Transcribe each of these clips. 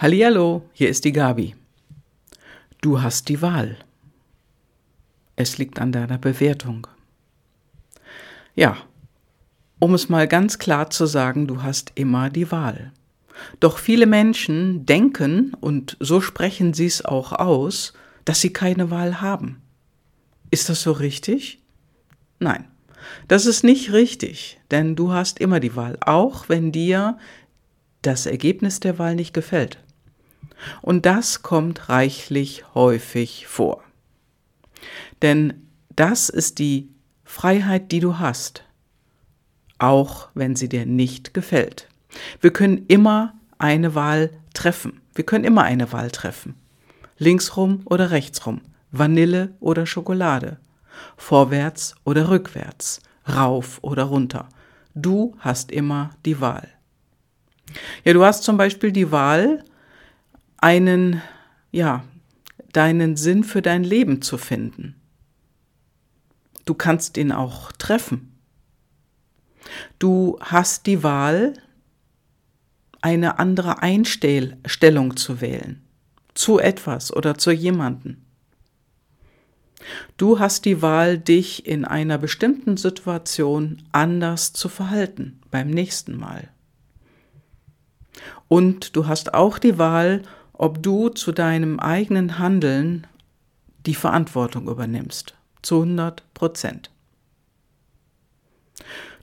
Hallihallo, hier ist die Gabi. Du hast die Wahl. Es liegt an deiner Bewertung. Ja, um es mal ganz klar zu sagen, du hast immer die Wahl. Doch viele Menschen denken, und so sprechen sie es auch aus, dass sie keine Wahl haben. Ist das so richtig? Nein, das ist nicht richtig, denn du hast immer die Wahl, auch wenn dir das Ergebnis der Wahl nicht gefällt. Und das kommt reichlich häufig vor. Denn das ist die Freiheit, die du hast, auch wenn sie dir nicht gefällt. Wir können immer eine Wahl treffen. Wir können immer eine Wahl treffen. Linksrum oder rechtsrum, Vanille oder Schokolade, vorwärts oder rückwärts, rauf oder runter. Du hast immer die Wahl. Ja, du hast zum Beispiel die Wahl, einen, ja, deinen Sinn für dein Leben zu finden. Du kannst ihn auch treffen. Du hast die Wahl, eine andere Einstellung zu wählen, zu etwas oder zu jemanden. Du hast die Wahl, dich in einer bestimmten Situation anders zu verhalten beim nächsten Mal. Und du hast auch die Wahl, ob du zu deinem eigenen Handeln die Verantwortung übernimmst. Zu 100 Prozent.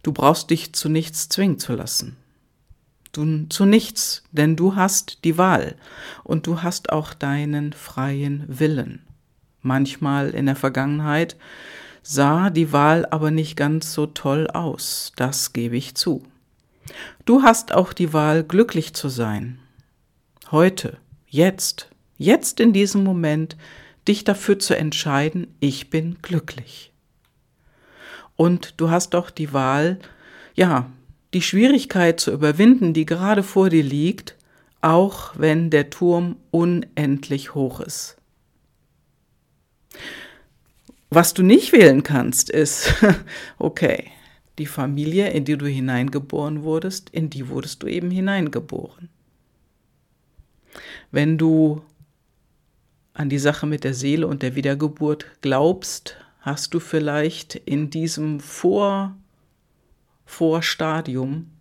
Du brauchst dich zu nichts zwingen zu lassen. Du, zu nichts, denn du hast die Wahl und du hast auch deinen freien Willen. Manchmal in der Vergangenheit sah die Wahl aber nicht ganz so toll aus, das gebe ich zu. Du hast auch die Wahl, glücklich zu sein. Heute, jetzt, jetzt in diesem Moment, dich dafür zu entscheiden, ich bin glücklich. Und du hast doch die Wahl, ja, die Schwierigkeit zu überwinden, die gerade vor dir liegt, auch wenn der Turm unendlich hoch ist. Was du nicht wählen kannst, ist, okay, die Familie, in die du hineingeboren wurdest, in die wurdest du eben hineingeboren. Wenn du an die Sache mit der Seele und der Wiedergeburt glaubst, hast du vielleicht in diesem Vor Vorstadium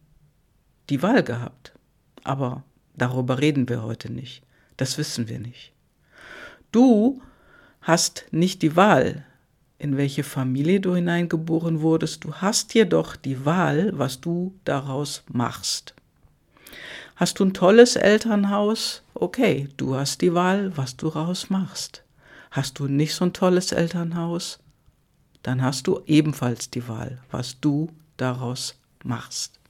die Wahl gehabt. Aber darüber reden wir heute nicht. Das wissen wir nicht. Du hast nicht die Wahl, in welche Familie du hineingeboren wurdest, du hast jedoch die Wahl, was du daraus machst. Hast du ein tolles Elternhaus? Okay, du hast die Wahl, was du daraus machst. Hast du nicht so ein tolles Elternhaus? Dann hast du ebenfalls die Wahl, was du daraus machst.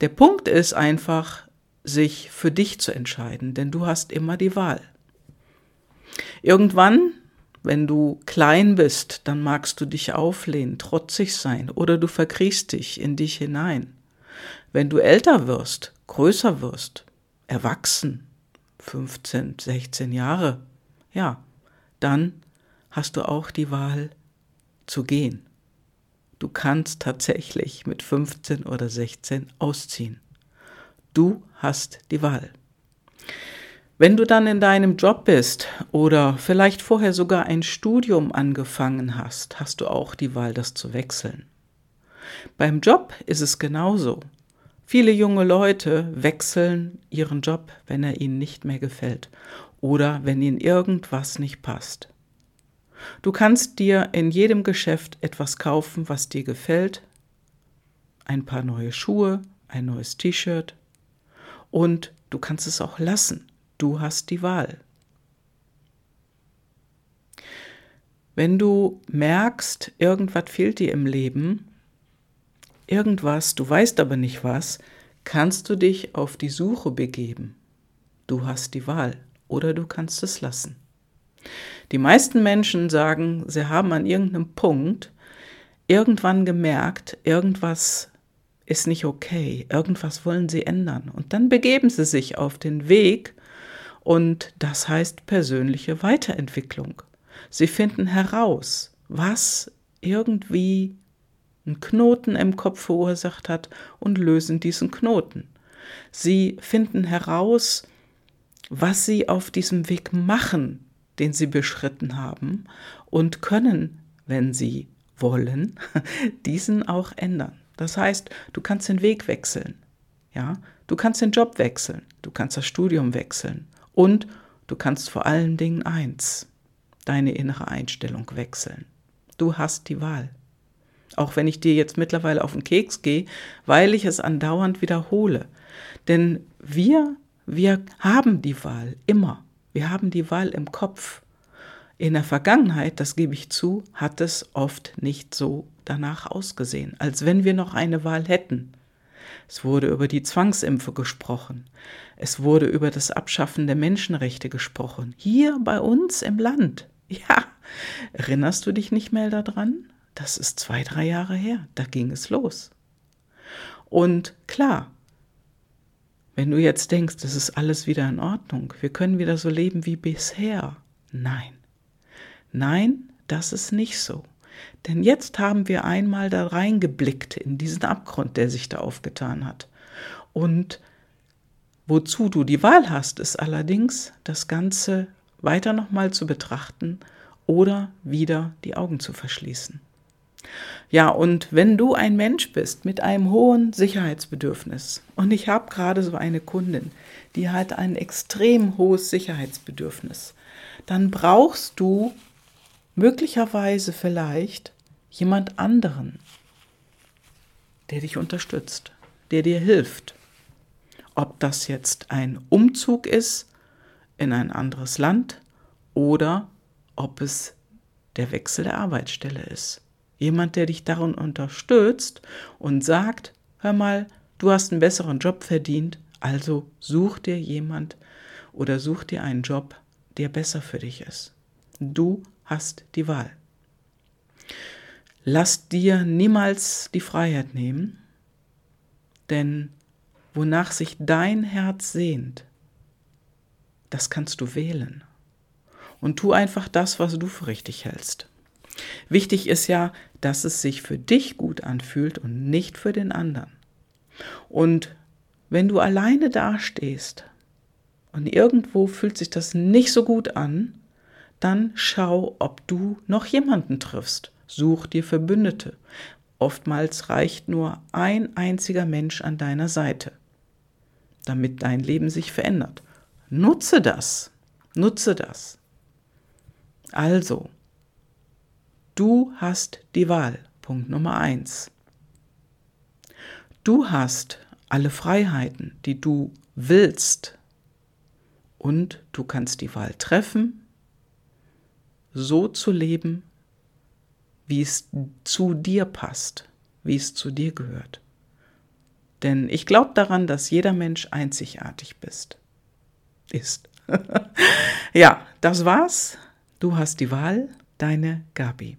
Der Punkt ist einfach, sich für dich zu entscheiden, denn du hast immer die Wahl. Irgendwann wenn du klein bist, dann magst du dich auflehnen, trotzig sein oder du verkriechst dich in dich hinein. Wenn du älter wirst, größer wirst, erwachsen, 15, 16 Jahre, ja, dann hast du auch die Wahl zu gehen. Du kannst tatsächlich mit 15 oder 16 ausziehen. Du hast die Wahl. Wenn du dann in deinem Job bist oder vielleicht vorher sogar ein Studium angefangen hast, hast du auch die Wahl, das zu wechseln. Beim Job ist es genauso. Viele junge Leute wechseln ihren Job, wenn er ihnen nicht mehr gefällt oder wenn ihnen irgendwas nicht passt. Du kannst dir in jedem Geschäft etwas kaufen, was dir gefällt, ein paar neue Schuhe, ein neues T-Shirt und du kannst es auch lassen Du hast die Wahl. Wenn du merkst, irgendwas fehlt dir im Leben, irgendwas, du weißt aber nicht was, kannst du dich auf die Suche begeben. Du hast die Wahl oder du kannst es lassen. Die meisten Menschen sagen, sie haben an irgendeinem Punkt irgendwann gemerkt, irgendwas ist nicht okay, irgendwas wollen sie ändern. Und dann begeben sie sich auf den Weg, und das heißt persönliche Weiterentwicklung. Sie finden heraus, was irgendwie einen Knoten im Kopf verursacht hat und lösen diesen Knoten. Sie finden heraus, was sie auf diesem Weg machen, den sie beschritten haben und können, wenn sie wollen, diesen auch ändern. Das heißt, du kannst den Weg wechseln. Ja, du kannst den Job wechseln, du kannst das Studium wechseln und du kannst vor allen Dingen eins, deine innere Einstellung wechseln. Du hast die Wahl. Auch wenn ich dir jetzt mittlerweile auf den Keks gehe, weil ich es andauernd wiederhole. Denn wir, wir haben die Wahl immer. Wir haben die Wahl im Kopf. In der Vergangenheit, das gebe ich zu, hat es oft nicht so danach ausgesehen, als wenn wir noch eine Wahl hätten. Es wurde über die Zwangsimpfe gesprochen. Es wurde über das Abschaffen der Menschenrechte gesprochen. Hier bei uns im Land. Ja, erinnerst du dich nicht mehr daran? Das ist zwei, drei Jahre her. Da ging es los. Und klar, wenn du jetzt denkst, es ist alles wieder in Ordnung, wir können wieder so leben wie bisher. Nein. Nein, das ist nicht so. Denn jetzt haben wir einmal da reingeblickt in diesen Abgrund, der sich da aufgetan hat. Und wozu du die Wahl hast, ist allerdings, das Ganze weiter nochmal zu betrachten oder wieder die Augen zu verschließen. Ja, und wenn du ein Mensch bist mit einem hohen Sicherheitsbedürfnis, und ich habe gerade so eine Kundin, die hat ein extrem hohes Sicherheitsbedürfnis, dann brauchst du möglicherweise vielleicht jemand anderen, der dich unterstützt, der dir hilft. Ob das jetzt ein Umzug ist in ein anderes Land oder ob es der Wechsel der Arbeitsstelle ist. Jemand, der dich darin unterstützt und sagt, hör mal, du hast einen besseren Job verdient, also such dir jemand oder such dir einen Job, der besser für dich ist. Du hast die Wahl. Lass dir niemals die Freiheit nehmen, denn wonach sich dein Herz sehnt, das kannst du wählen. Und tu einfach das, was du für richtig hältst. Wichtig ist ja, dass es sich für dich gut anfühlt und nicht für den anderen. Und wenn du alleine dastehst und irgendwo fühlt sich das nicht so gut an, dann schau, ob du noch jemanden triffst. Such dir Verbündete. Oftmals reicht nur ein einziger Mensch an deiner Seite, damit dein Leben sich verändert. Nutze das. Nutze das. Also, du hast die Wahl. Punkt Nummer eins. Du hast alle Freiheiten, die du willst. Und du kannst die Wahl treffen, so zu leben, wie es zu dir passt, wie es zu dir gehört. Denn ich glaube daran, dass jeder Mensch einzigartig bist. Ist. ja, das war's. Du hast die Wahl, deine Gabi.